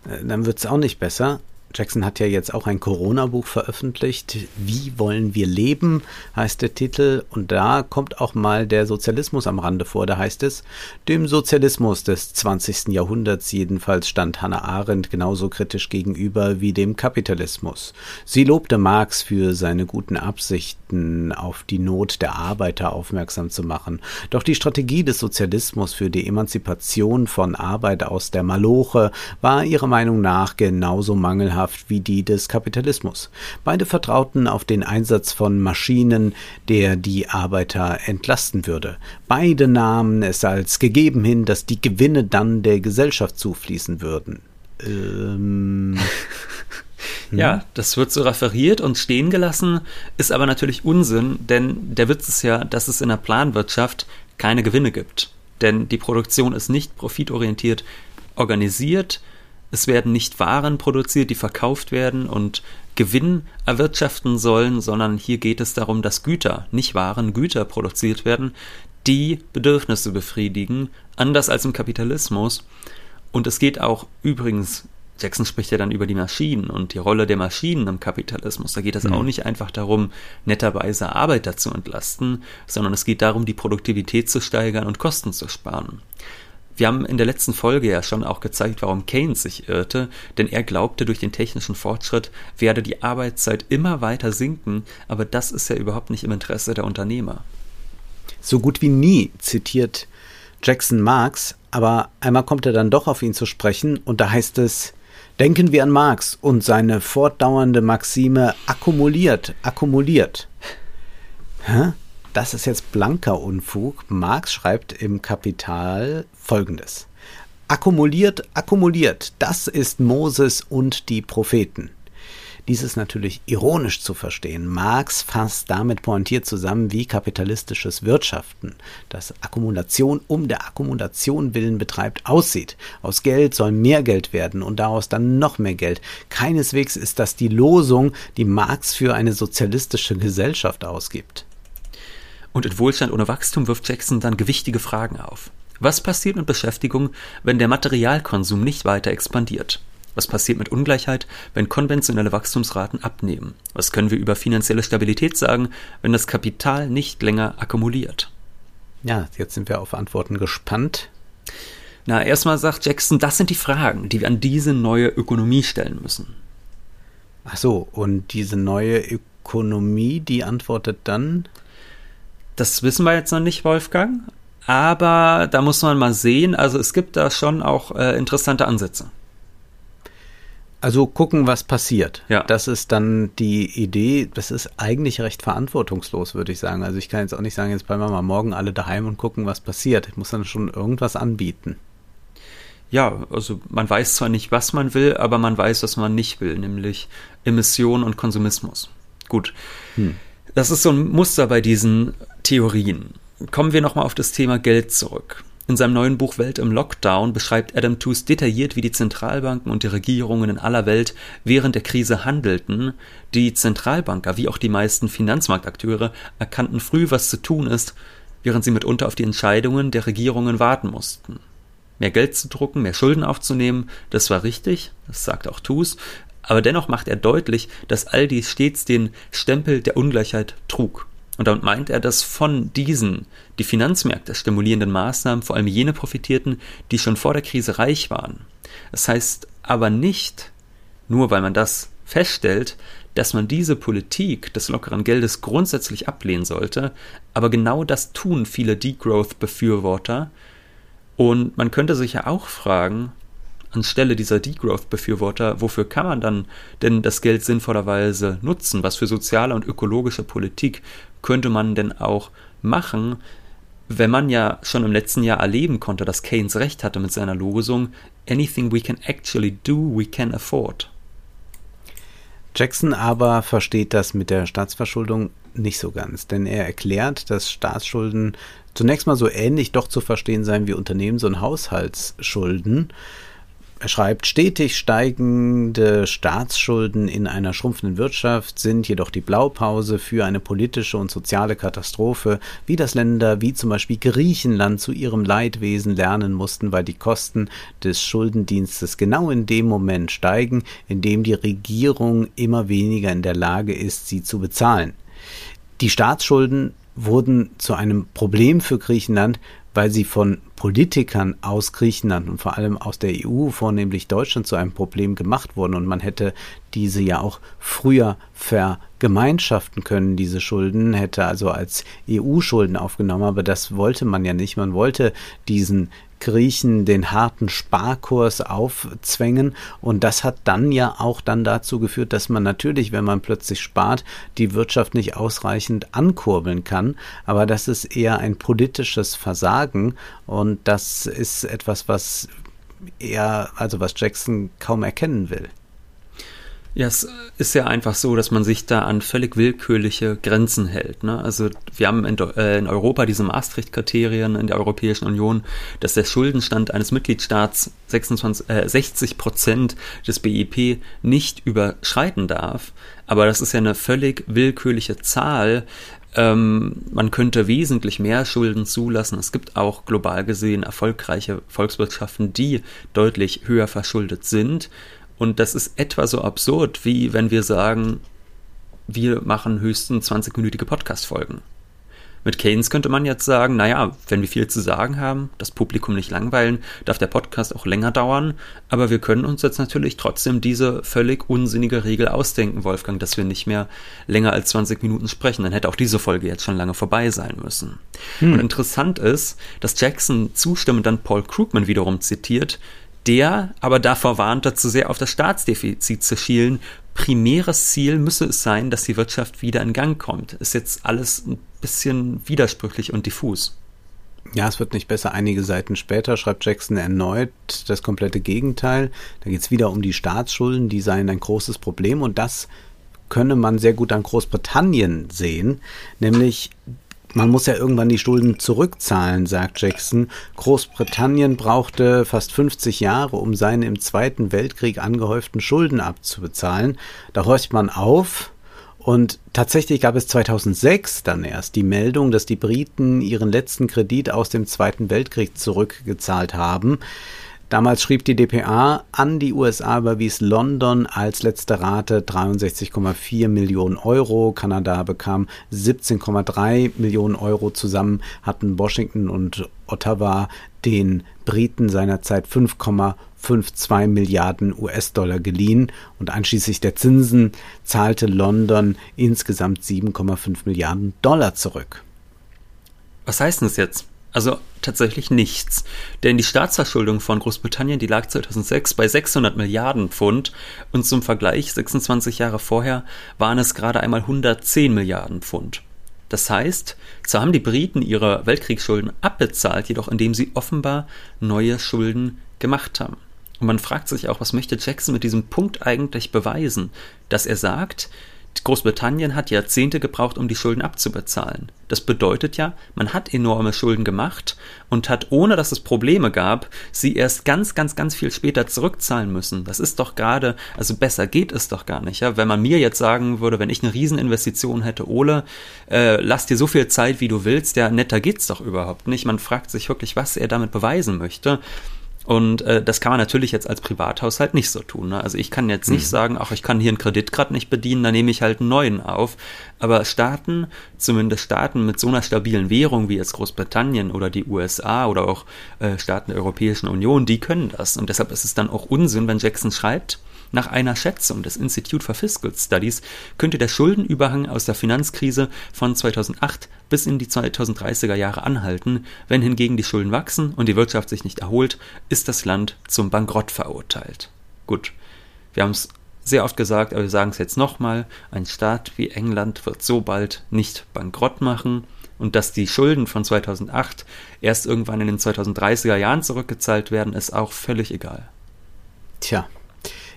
äh, dann wird es auch nicht besser. Jackson hat ja jetzt auch ein Corona-Buch veröffentlicht. Wie wollen wir leben, heißt der Titel. Und da kommt auch mal der Sozialismus am Rande vor. Da heißt es, dem Sozialismus des 20. Jahrhunderts jedenfalls stand Hannah Arendt genauso kritisch gegenüber wie dem Kapitalismus. Sie lobte Marx für seine guten Absichten, auf die Not der Arbeiter aufmerksam zu machen. Doch die Strategie des Sozialismus für die Emanzipation von Arbeit aus der Maloche war ihrer Meinung nach genauso mangelhaft mangelhaft wie die des Kapitalismus. Beide vertrauten auf den Einsatz von Maschinen, der die Arbeiter entlasten würde. Beide nahmen es als gegeben hin, dass die Gewinne dann der Gesellschaft zufließen würden. Ähm. Ja, das wird so referiert und stehen gelassen, ist aber natürlich Unsinn, denn der Witz ist ja, dass es in der Planwirtschaft keine Gewinne gibt. Denn die Produktion ist nicht profitorientiert organisiert, es werden nicht Waren produziert, die verkauft werden und Gewinn erwirtschaften sollen, sondern hier geht es darum, dass Güter, nicht Waren, Güter produziert werden, die Bedürfnisse befriedigen, anders als im Kapitalismus. Und es geht auch übrigens, Jackson spricht ja dann über die Maschinen und die Rolle der Maschinen im Kapitalismus. Da geht es mhm. auch nicht einfach darum, netterweise Arbeiter zu entlasten, sondern es geht darum, die Produktivität zu steigern und Kosten zu sparen. Wir haben in der letzten Folge ja schon auch gezeigt, warum Keynes sich irrte, denn er glaubte, durch den technischen Fortschritt werde die Arbeitszeit immer weiter sinken, aber das ist ja überhaupt nicht im Interesse der Unternehmer. So gut wie nie zitiert Jackson Marx, aber einmal kommt er dann doch auf ihn zu sprechen und da heißt es, denken wir an Marx und seine fortdauernde Maxime akkumuliert, akkumuliert. Hä? Das ist jetzt blanker Unfug. Marx schreibt im Kapital folgendes. Akkumuliert, akkumuliert, das ist Moses und die Propheten. Dies ist natürlich ironisch zu verstehen. Marx fasst damit pointiert zusammen, wie kapitalistisches Wirtschaften, das Akkumulation um der Akkumulation willen betreibt, aussieht. Aus Geld soll mehr Geld werden und daraus dann noch mehr Geld. Keineswegs ist das die Losung, die Marx für eine sozialistische Gesellschaft ausgibt. Und in Wohlstand ohne Wachstum wirft Jackson dann gewichtige Fragen auf. Was passiert mit Beschäftigung, wenn der Materialkonsum nicht weiter expandiert? Was passiert mit Ungleichheit, wenn konventionelle Wachstumsraten abnehmen? Was können wir über finanzielle Stabilität sagen, wenn das Kapital nicht länger akkumuliert? Ja, jetzt sind wir auf Antworten gespannt. Na, erstmal sagt Jackson, das sind die Fragen, die wir an diese neue Ökonomie stellen müssen. Ach so, und diese neue Ökonomie, die antwortet dann? Das wissen wir jetzt noch nicht, Wolfgang. Aber da muss man mal sehen. Also es gibt da schon auch äh, interessante Ansätze. Also gucken, was passiert. Ja. Das ist dann die Idee. Das ist eigentlich recht verantwortungslos, würde ich sagen. Also ich kann jetzt auch nicht sagen, jetzt bleiben wir mal morgen alle daheim und gucken, was passiert. Ich muss dann schon irgendwas anbieten. ja, also man weiß zwar nicht, was man will, aber man weiß, was man nicht will, nämlich Emission und Konsumismus. Gut. Hm. Das ist so ein Muster bei diesen Theorien. Kommen wir nochmal auf das Thema Geld zurück. In seinem neuen Buch Welt im Lockdown beschreibt Adam Tooze detailliert, wie die Zentralbanken und die Regierungen in aller Welt während der Krise handelten. Die Zentralbanker, wie auch die meisten Finanzmarktakteure, erkannten früh, was zu tun ist, während sie mitunter auf die Entscheidungen der Regierungen warten mussten. Mehr Geld zu drucken, mehr Schulden aufzunehmen, das war richtig, das sagt auch Tooze, aber dennoch macht er deutlich, dass all dies stets den Stempel der Ungleichheit trug. Und damit meint er, dass von diesen die Finanzmärkte stimulierenden Maßnahmen vor allem jene profitierten, die schon vor der Krise reich waren. Das heißt aber nicht, nur weil man das feststellt, dass man diese Politik des lockeren Geldes grundsätzlich ablehnen sollte, aber genau das tun viele Degrowth-Befürworter. Und man könnte sich ja auch fragen, anstelle dieser Degrowth-Befürworter, wofür kann man dann denn das Geld sinnvollerweise nutzen? Was für soziale und ökologische Politik könnte man denn auch machen, wenn man ja schon im letzten Jahr erleben konnte, dass Keynes recht hatte mit seiner Losung Anything we can actually do, we can afford. Jackson aber versteht das mit der Staatsverschuldung nicht so ganz, denn er erklärt, dass Staatsschulden zunächst mal so ähnlich doch zu verstehen seien wie Unternehmens- und Haushaltsschulden er schreibt, stetig steigende Staatsschulden in einer schrumpfenden Wirtschaft sind jedoch die Blaupause für eine politische und soziale Katastrophe, wie das Länder wie zum Beispiel Griechenland zu ihrem Leidwesen lernen mussten, weil die Kosten des Schuldendienstes genau in dem Moment steigen, in dem die Regierung immer weniger in der Lage ist, sie zu bezahlen. Die Staatsschulden wurden zu einem Problem für Griechenland, weil sie von Politikern aus Griechenland und vor allem aus der EU, vornehmlich Deutschland, zu einem Problem gemacht wurden. Und man hätte diese ja auch früher vergemeinschaften können, diese Schulden, hätte also als EU-Schulden aufgenommen. Aber das wollte man ja nicht. Man wollte diesen Griechen den harten Sparkurs aufzwängen. Und das hat dann ja auch dann dazu geführt, dass man natürlich, wenn man plötzlich spart, die Wirtschaft nicht ausreichend ankurbeln kann, aber das ist eher ein politisches Versagen. Und das ist etwas, was er, also was Jackson kaum erkennen will. Ja, es ist ja einfach so, dass man sich da an völlig willkürliche Grenzen hält. Ne? Also wir haben in, äh, in Europa diese Maastricht-Kriterien in der Europäischen Union, dass der Schuldenstand eines Mitgliedstaats 26, äh, 60 Prozent des BIP nicht überschreiten darf. Aber das ist ja eine völlig willkürliche Zahl. Ähm, man könnte wesentlich mehr Schulden zulassen. Es gibt auch global gesehen erfolgreiche Volkswirtschaften, die deutlich höher verschuldet sind. Und das ist etwa so absurd, wie wenn wir sagen, wir machen höchstens 20-minütige Podcast-Folgen. Mit Keynes könnte man jetzt sagen, naja, wenn wir viel zu sagen haben, das Publikum nicht langweilen, darf der Podcast auch länger dauern, aber wir können uns jetzt natürlich trotzdem diese völlig unsinnige Regel ausdenken, Wolfgang, dass wir nicht mehr länger als 20 Minuten sprechen. Dann hätte auch diese Folge jetzt schon lange vorbei sein müssen. Hm. Und interessant ist, dass Jackson zustimmend dann Paul Krugman wiederum zitiert, der aber davor warnte, zu sehr auf das Staatsdefizit zu schielen. Primäres Ziel müsse es sein, dass die Wirtschaft wieder in Gang kommt. Ist jetzt alles ein bisschen widersprüchlich und diffus. Ja, es wird nicht besser. Einige Seiten später schreibt Jackson erneut das komplette Gegenteil. Da geht es wieder um die Staatsschulden, die seien ein großes Problem und das könne man sehr gut an Großbritannien sehen, nämlich man muss ja irgendwann die Schulden zurückzahlen, sagt Jackson. Großbritannien brauchte fast 50 Jahre, um seine im Zweiten Weltkrieg angehäuften Schulden abzubezahlen. Da horcht man auf. Und tatsächlich gab es 2006 dann erst die Meldung, dass die Briten ihren letzten Kredit aus dem Zweiten Weltkrieg zurückgezahlt haben. Damals schrieb die DPA an die USA überwies London als letzte Rate 63,4 Millionen Euro. Kanada bekam 17,3 Millionen Euro. Zusammen hatten Washington und Ottawa den Briten seinerzeit 5,52 Milliarden US-Dollar geliehen und einschließlich der Zinsen zahlte London insgesamt 7,5 Milliarden Dollar zurück. Was heißt das jetzt? Also tatsächlich nichts. Denn die Staatsverschuldung von Großbritannien, die lag 2006 bei 600 Milliarden Pfund und zum Vergleich 26 Jahre vorher waren es gerade einmal 110 Milliarden Pfund. Das heißt, zwar haben die Briten ihre Weltkriegsschulden abbezahlt, jedoch indem sie offenbar neue Schulden gemacht haben. Und man fragt sich auch, was möchte Jackson mit diesem Punkt eigentlich beweisen? Dass er sagt, Großbritannien hat Jahrzehnte gebraucht, um die Schulden abzubezahlen. Das bedeutet ja, man hat enorme Schulden gemacht und hat, ohne dass es Probleme gab, sie erst ganz, ganz, ganz viel später zurückzahlen müssen. Das ist doch gerade, also besser geht es doch gar nicht. Ja? Wenn man mir jetzt sagen würde, wenn ich eine Rieseninvestition hätte, Ole, äh, lass dir so viel Zeit, wie du willst, ja, netter geht's doch überhaupt nicht. Man fragt sich wirklich, was er damit beweisen möchte. Und äh, das kann man natürlich jetzt als Privathaushalt nicht so tun. Ne? Also ich kann jetzt nicht mhm. sagen, ach, ich kann hier einen Kredit gerade nicht bedienen, dann nehme ich halt einen neuen auf. Aber Staaten, zumindest Staaten mit so einer stabilen Währung wie jetzt Großbritannien oder die USA oder auch äh, Staaten der Europäischen Union, die können das. Und deshalb ist es dann auch Unsinn, wenn Jackson schreibt, nach einer Schätzung des Institute for Fiscal Studies könnte der Schuldenüberhang aus der Finanzkrise von 2008 bis in die 2030er Jahre anhalten. Wenn hingegen die Schulden wachsen und die Wirtschaft sich nicht erholt, ist das Land zum Bankrott verurteilt. Gut, wir haben es sehr oft gesagt, aber wir sagen es jetzt nochmal, ein Staat wie England wird so bald nicht bankrott machen und dass die Schulden von 2008 erst irgendwann in den 2030er Jahren zurückgezahlt werden, ist auch völlig egal. Tja,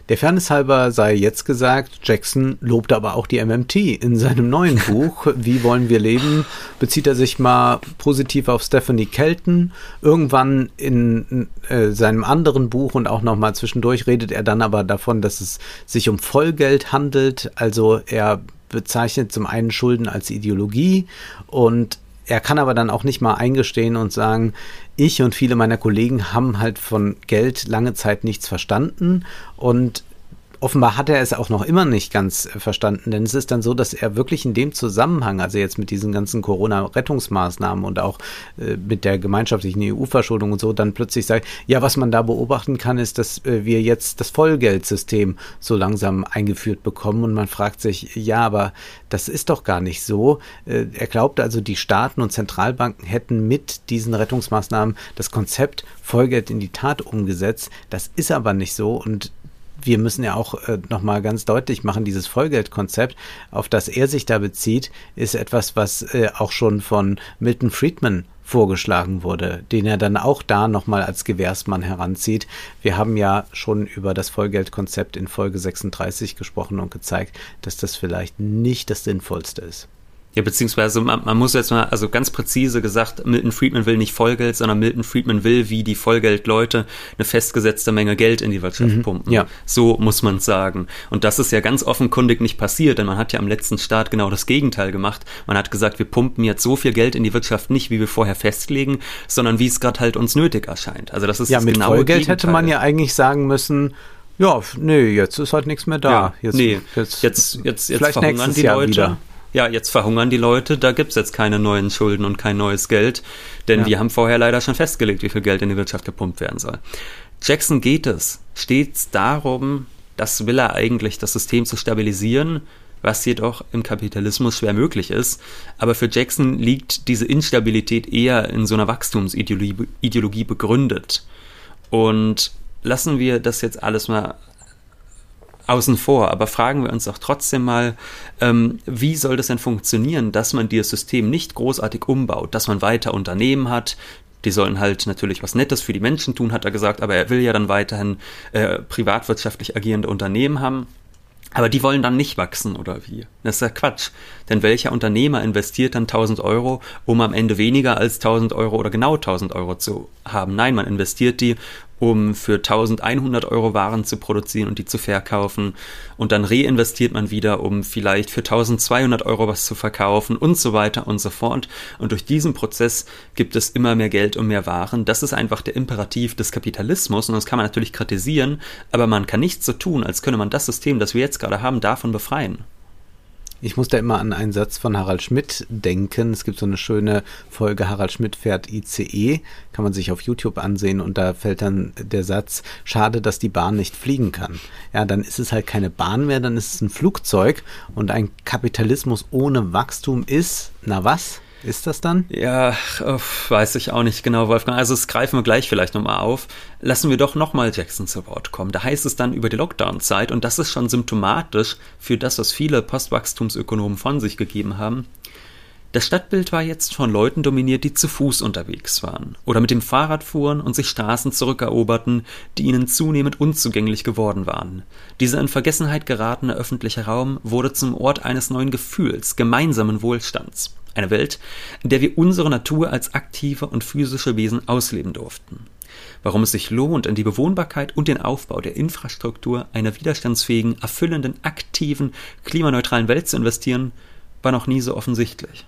der Fairness halber sei jetzt gesagt, Jackson lobte aber auch die MMT. In seinem neuen Buch Wie wollen wir leben bezieht er sich mal positiv auf Stephanie Kelton. Irgendwann in äh, seinem anderen Buch und auch nochmal zwischendurch redet er dann aber davon, dass es sich um Vollgeld handelt. Also er bezeichnet zum einen Schulden als Ideologie und er kann aber dann auch nicht mal eingestehen und sagen, ich und viele meiner Kollegen haben halt von Geld lange Zeit nichts verstanden und offenbar hat er es auch noch immer nicht ganz äh, verstanden, denn es ist dann so, dass er wirklich in dem Zusammenhang, also jetzt mit diesen ganzen Corona-Rettungsmaßnahmen und auch äh, mit der gemeinschaftlichen EU-Verschuldung und so, dann plötzlich sagt, ja, was man da beobachten kann, ist, dass äh, wir jetzt das Vollgeldsystem so langsam eingeführt bekommen und man fragt sich, ja, aber das ist doch gar nicht so. Äh, er glaubt also, die Staaten und Zentralbanken hätten mit diesen Rettungsmaßnahmen das Konzept Vollgeld in die Tat umgesetzt. Das ist aber nicht so und wir müssen ja auch äh, nochmal ganz deutlich machen, dieses Vollgeldkonzept, auf das er sich da bezieht, ist etwas, was äh, auch schon von Milton Friedman vorgeschlagen wurde, den er dann auch da nochmal als Gewährsmann heranzieht. Wir haben ja schon über das Vollgeldkonzept in Folge 36 gesprochen und gezeigt, dass das vielleicht nicht das Sinnvollste ist. Ja, beziehungsweise man, man, muss jetzt mal, also ganz präzise gesagt, Milton Friedman will nicht Vollgeld, sondern Milton Friedman will, wie die Vollgeldleute, eine festgesetzte Menge Geld in die Wirtschaft mhm, pumpen. Ja. So muss man sagen. Und das ist ja ganz offenkundig nicht passiert, denn man hat ja am letzten Start genau das Gegenteil gemacht. Man hat gesagt, wir pumpen jetzt so viel Geld in die Wirtschaft nicht, wie wir vorher festlegen, sondern wie es gerade halt uns nötig erscheint. Also das ist ja, das mit genaue Vollgeld Gegenteil. hätte man ja eigentlich sagen müssen, ja, nee, jetzt ist halt nichts mehr da. Ja, jetzt, nee, jetzt, jetzt, jetzt, jetzt verhungern die Jahr Leute. Wieder ja, jetzt verhungern die Leute, da gibt's jetzt keine neuen Schulden und kein neues Geld, denn ja. wir haben vorher leider schon festgelegt, wie viel Geld in die Wirtschaft gepumpt werden soll. Jackson geht es stets darum, das will er eigentlich, das System zu stabilisieren, was jedoch im Kapitalismus schwer möglich ist. Aber für Jackson liegt diese Instabilität eher in so einer Wachstumsideologie Ideologie begründet. Und lassen wir das jetzt alles mal außen vor, aber fragen wir uns doch trotzdem mal, ähm, wie soll das denn funktionieren, dass man dieses System nicht großartig umbaut, dass man weiter Unternehmen hat, die sollen halt natürlich was Nettes für die Menschen tun, hat er gesagt, aber er will ja dann weiterhin äh, privatwirtschaftlich agierende Unternehmen haben. Aber die wollen dann nicht wachsen, oder wie? Das ist ja Quatsch. Denn welcher Unternehmer investiert dann 1000 Euro, um am Ende weniger als 1000 Euro oder genau 1000 Euro zu haben? Nein, man investiert die, um für 1100 Euro Waren zu produzieren und die zu verkaufen. Und dann reinvestiert man wieder, um vielleicht für 1200 Euro was zu verkaufen und so weiter und so fort. Und durch diesen Prozess gibt es immer mehr Geld und mehr Waren. Das ist einfach der Imperativ des Kapitalismus und das kann man natürlich kritisieren, aber man kann nicht so tun, als könne man das System, das wir jetzt gerade haben, davon befreien. Ich muss da immer an einen Satz von Harald Schmidt denken. Es gibt so eine schöne Folge Harald Schmidt fährt ICE, kann man sich auf YouTube ansehen und da fällt dann der Satz, schade, dass die Bahn nicht fliegen kann. Ja, dann ist es halt keine Bahn mehr, dann ist es ein Flugzeug und ein Kapitalismus ohne Wachstum ist, na was? Ist das dann? Ja, weiß ich auch nicht genau, Wolfgang. Also das greifen wir gleich vielleicht nochmal auf. Lassen wir doch nochmal Jackson zu Wort kommen. Da heißt es dann über die Lockdown-Zeit, und das ist schon symptomatisch für das, was viele Postwachstumsökonomen von sich gegeben haben. Das Stadtbild war jetzt von Leuten dominiert, die zu Fuß unterwegs waren oder mit dem Fahrrad fuhren und sich Straßen zurückeroberten, die ihnen zunehmend unzugänglich geworden waren. Dieser in Vergessenheit geratene öffentliche Raum wurde zum Ort eines neuen Gefühls, gemeinsamen Wohlstands. Eine Welt, in der wir unsere Natur als aktive und physische Wesen ausleben durften. Warum es sich lohnt, in die Bewohnbarkeit und den Aufbau der Infrastruktur einer widerstandsfähigen, erfüllenden, aktiven, klimaneutralen Welt zu investieren, war noch nie so offensichtlich.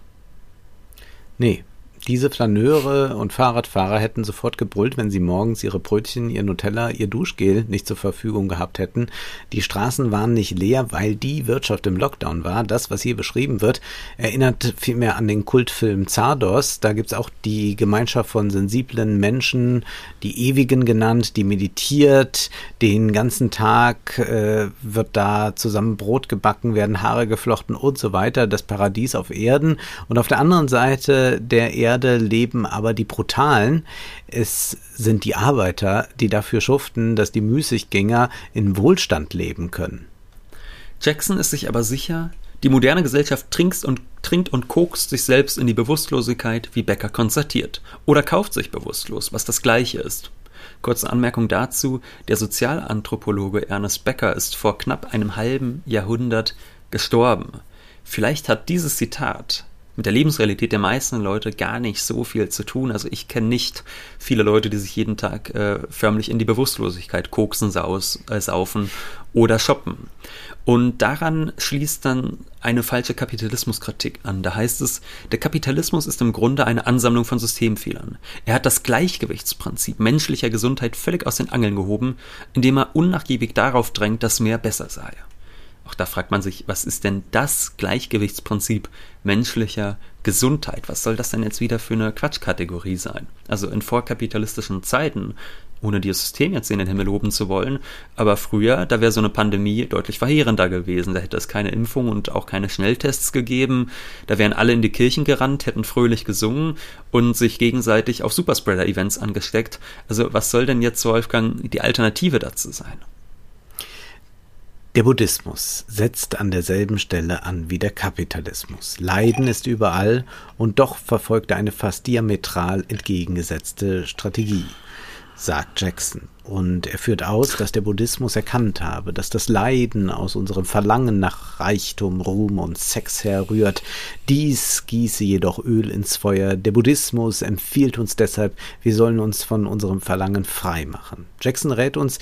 Nee, diese Flaneure und Fahrradfahrer hätten sofort gebrüllt, wenn sie morgens ihre Brötchen, ihr Nutella, ihr Duschgel nicht zur Verfügung gehabt hätten. Die Straßen waren nicht leer, weil die Wirtschaft im Lockdown war. Das, was hier beschrieben wird, erinnert vielmehr an den Kultfilm Zardos. Da gibt's auch die Gemeinschaft von sensiblen Menschen, die Ewigen genannt, die meditiert. Den ganzen Tag äh, wird da zusammen Brot gebacken, werden Haare geflochten und so weiter. Das Paradies auf Erden. Und auf der anderen Seite der Erde Erde leben aber die Brutalen. Es sind die Arbeiter, die dafür schuften, dass die Müßiggänger in Wohlstand leben können. Jackson ist sich aber sicher, die moderne Gesellschaft trinkt und, trinkt und kokst sich selbst in die Bewusstlosigkeit, wie Becker konstatiert, oder kauft sich bewusstlos, was das gleiche ist. Kurze Anmerkung dazu, der Sozialanthropologe Ernest Becker ist vor knapp einem halben Jahrhundert gestorben. Vielleicht hat dieses Zitat mit der Lebensrealität der meisten Leute gar nicht so viel zu tun. Also ich kenne nicht viele Leute, die sich jeden Tag äh, förmlich in die Bewusstlosigkeit koksen, saus, äh, saufen oder shoppen. Und daran schließt dann eine falsche Kapitalismuskritik an. Da heißt es, der Kapitalismus ist im Grunde eine Ansammlung von Systemfehlern. Er hat das Gleichgewichtsprinzip menschlicher Gesundheit völlig aus den Angeln gehoben, indem er unnachgiebig darauf drängt, dass mehr besser sei. Auch da fragt man sich, was ist denn das Gleichgewichtsprinzip menschlicher Gesundheit? Was soll das denn jetzt wieder für eine Quatschkategorie sein? Also in vorkapitalistischen Zeiten, ohne dieses System jetzt in den Himmel loben zu wollen, aber früher, da wäre so eine Pandemie deutlich verheerender gewesen. Da hätte es keine Impfung und auch keine Schnelltests gegeben. Da wären alle in die Kirchen gerannt, hätten fröhlich gesungen und sich gegenseitig auf Superspreader-Events angesteckt. Also was soll denn jetzt, Wolfgang, die Alternative dazu sein? Der Buddhismus setzt an derselben Stelle an wie der Kapitalismus. Leiden ist überall und doch verfolgt er eine fast diametral entgegengesetzte Strategie, sagt Jackson. Und er führt aus, dass der Buddhismus erkannt habe, dass das Leiden aus unserem Verlangen nach Reichtum, Ruhm und Sex herrührt. Dies gieße jedoch Öl ins Feuer. Der Buddhismus empfiehlt uns deshalb, wir sollen uns von unserem Verlangen frei machen. Jackson rät uns,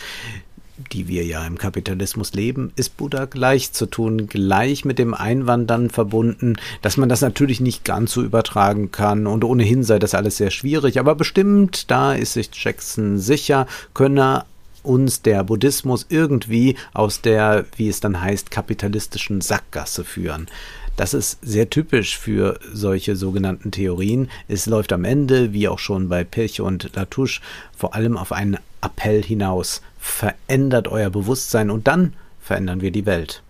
die wir ja im Kapitalismus leben, ist Buddha gleich zu tun, gleich mit dem Einwand dann verbunden, dass man das natürlich nicht ganz so übertragen kann und ohnehin sei das alles sehr schwierig, aber bestimmt, da ist sich Jackson sicher, könne uns der Buddhismus irgendwie aus der, wie es dann heißt, kapitalistischen Sackgasse führen. Das ist sehr typisch für solche sogenannten Theorien. Es läuft am Ende, wie auch schon bei Pirch und Latouche, vor allem auf einen Appell hinaus. Verändert euer Bewusstsein und dann verändern wir die Welt.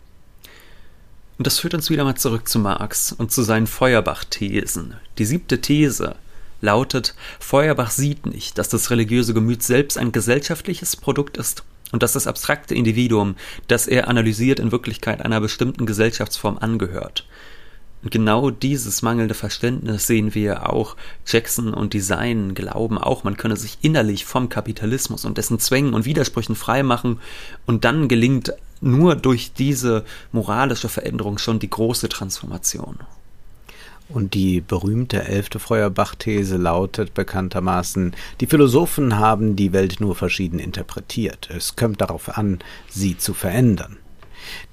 Und das führt uns wieder mal zurück zu Marx und zu seinen Feuerbach-Thesen. Die siebte These lautet, Feuerbach sieht nicht, dass das religiöse Gemüt selbst ein gesellschaftliches Produkt ist und dass das abstrakte Individuum, das er analysiert, in Wirklichkeit einer bestimmten Gesellschaftsform angehört. Und genau dieses mangelnde Verständnis sehen wir auch. Jackson und Design glauben auch, man könne sich innerlich vom Kapitalismus und dessen Zwängen und Widersprüchen freimachen und dann gelingt nur durch diese moralische Veränderung schon die große Transformation. Und die berühmte elfte Feuerbach-These lautet bekanntermaßen, die Philosophen haben die Welt nur verschieden interpretiert. Es kommt darauf an, sie zu verändern.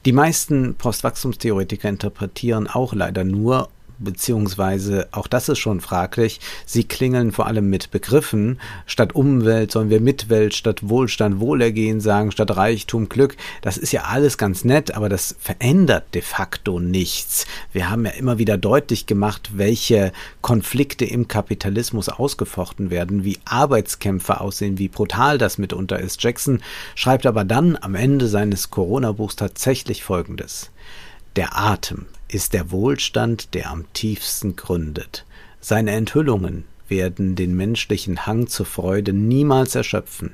Die meisten Postwachstumstheoretiker interpretieren auch leider nur beziehungsweise auch das ist schon fraglich. Sie klingeln vor allem mit Begriffen. Statt Umwelt sollen wir Mitwelt, statt Wohlstand Wohlergehen sagen, statt Reichtum Glück. Das ist ja alles ganz nett, aber das verändert de facto nichts. Wir haben ja immer wieder deutlich gemacht, welche Konflikte im Kapitalismus ausgefochten werden, wie Arbeitskämpfe aussehen, wie brutal das mitunter ist. Jackson schreibt aber dann am Ende seines Corona-Buchs tatsächlich Folgendes. Der Atem ist der Wohlstand, der am tiefsten gründet. Seine Enthüllungen werden den menschlichen Hang zur Freude niemals erschöpfen.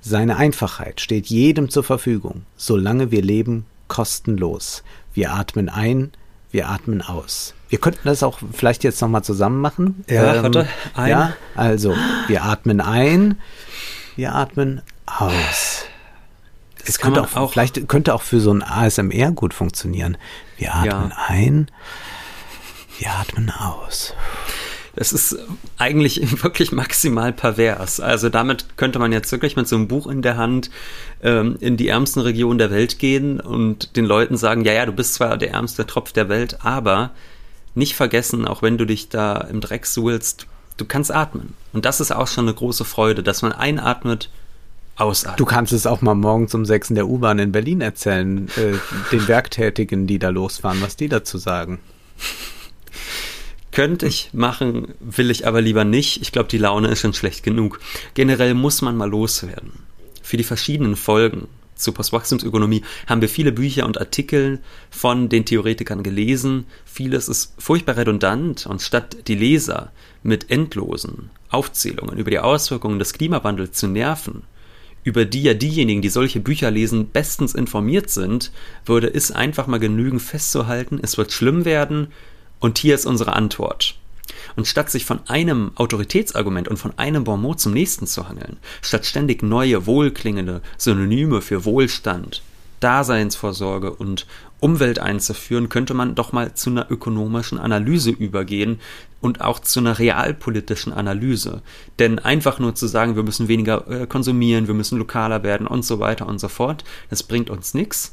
Seine Einfachheit steht jedem zur Verfügung, solange wir leben, kostenlos. Wir atmen ein, wir atmen aus. Wir könnten das auch vielleicht jetzt nochmal zusammen machen. Ja, ähm, warte. Ein. Ja, also wir atmen ein, wir atmen aus. Es könnte auch, auch, vielleicht könnte auch für so ein ASMR gut funktionieren. Wir atmen ja. ein, wir atmen aus. Das ist eigentlich wirklich maximal pervers. Also damit könnte man jetzt wirklich mit so einem Buch in der Hand ähm, in die ärmsten Regionen der Welt gehen und den Leuten sagen, ja, ja, du bist zwar der ärmste Tropf der Welt, aber nicht vergessen, auch wenn du dich da im Dreck suhlst, du kannst atmen. Und das ist auch schon eine große Freude, dass man einatmet, ausatmet. Du kannst es auch mal morgens um sechs in der U-Bahn in Berlin erzählen, äh, den Werktätigen, die da losfahren, was die dazu sagen. Könnte ich machen, will ich aber lieber nicht. Ich glaube, die Laune ist schon schlecht genug. Generell muss man mal loswerden. Für die verschiedenen Folgen zur Postwachstumsökonomie haben wir viele Bücher und Artikel von den Theoretikern gelesen. Vieles ist furchtbar redundant und statt die Leser mit endlosen Aufzählungen über die Auswirkungen des Klimawandels zu nerven, über die ja diejenigen, die solche Bücher lesen, bestens informiert sind, würde es einfach mal genügen festzuhalten, es wird schlimm werden, und hier ist unsere Antwort. Und statt sich von einem Autoritätsargument und von einem Bonmot zum nächsten zu hangeln, statt ständig neue, wohlklingende Synonyme für Wohlstand, Daseinsvorsorge und Umwelt einzuführen, könnte man doch mal zu einer ökonomischen Analyse übergehen und auch zu einer realpolitischen Analyse. Denn einfach nur zu sagen, wir müssen weniger äh, konsumieren, wir müssen lokaler werden und so weiter und so fort, das bringt uns nichts,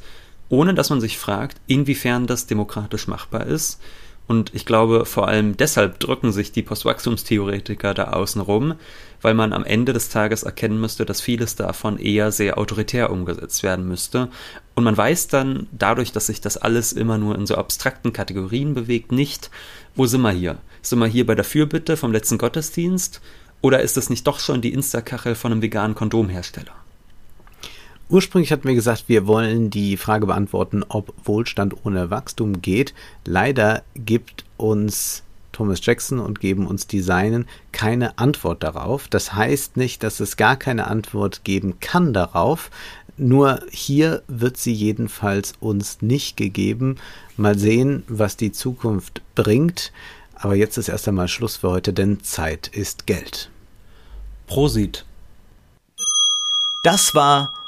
ohne dass man sich fragt, inwiefern das demokratisch machbar ist und ich glaube, vor allem deshalb drücken sich die Postwachstumstheoretiker da außen rum, weil man am Ende des Tages erkennen müsste, dass vieles davon eher sehr autoritär umgesetzt werden müsste. Und man weiß dann, dadurch, dass sich das alles immer nur in so abstrakten Kategorien bewegt, nicht, wo sind wir hier? Sind wir hier bei der Fürbitte vom letzten Gottesdienst? Oder ist es nicht doch schon die Instakachel von einem veganen Kondomhersteller? Ursprünglich hatten wir gesagt, wir wollen die Frage beantworten, ob Wohlstand ohne Wachstum geht. Leider gibt uns Thomas Jackson und geben uns Designen keine Antwort darauf. Das heißt nicht, dass es gar keine Antwort geben kann darauf. Nur hier wird sie jedenfalls uns nicht gegeben. Mal sehen, was die Zukunft bringt. Aber jetzt ist erst einmal Schluss für heute, denn Zeit ist Geld. Prosit. Das war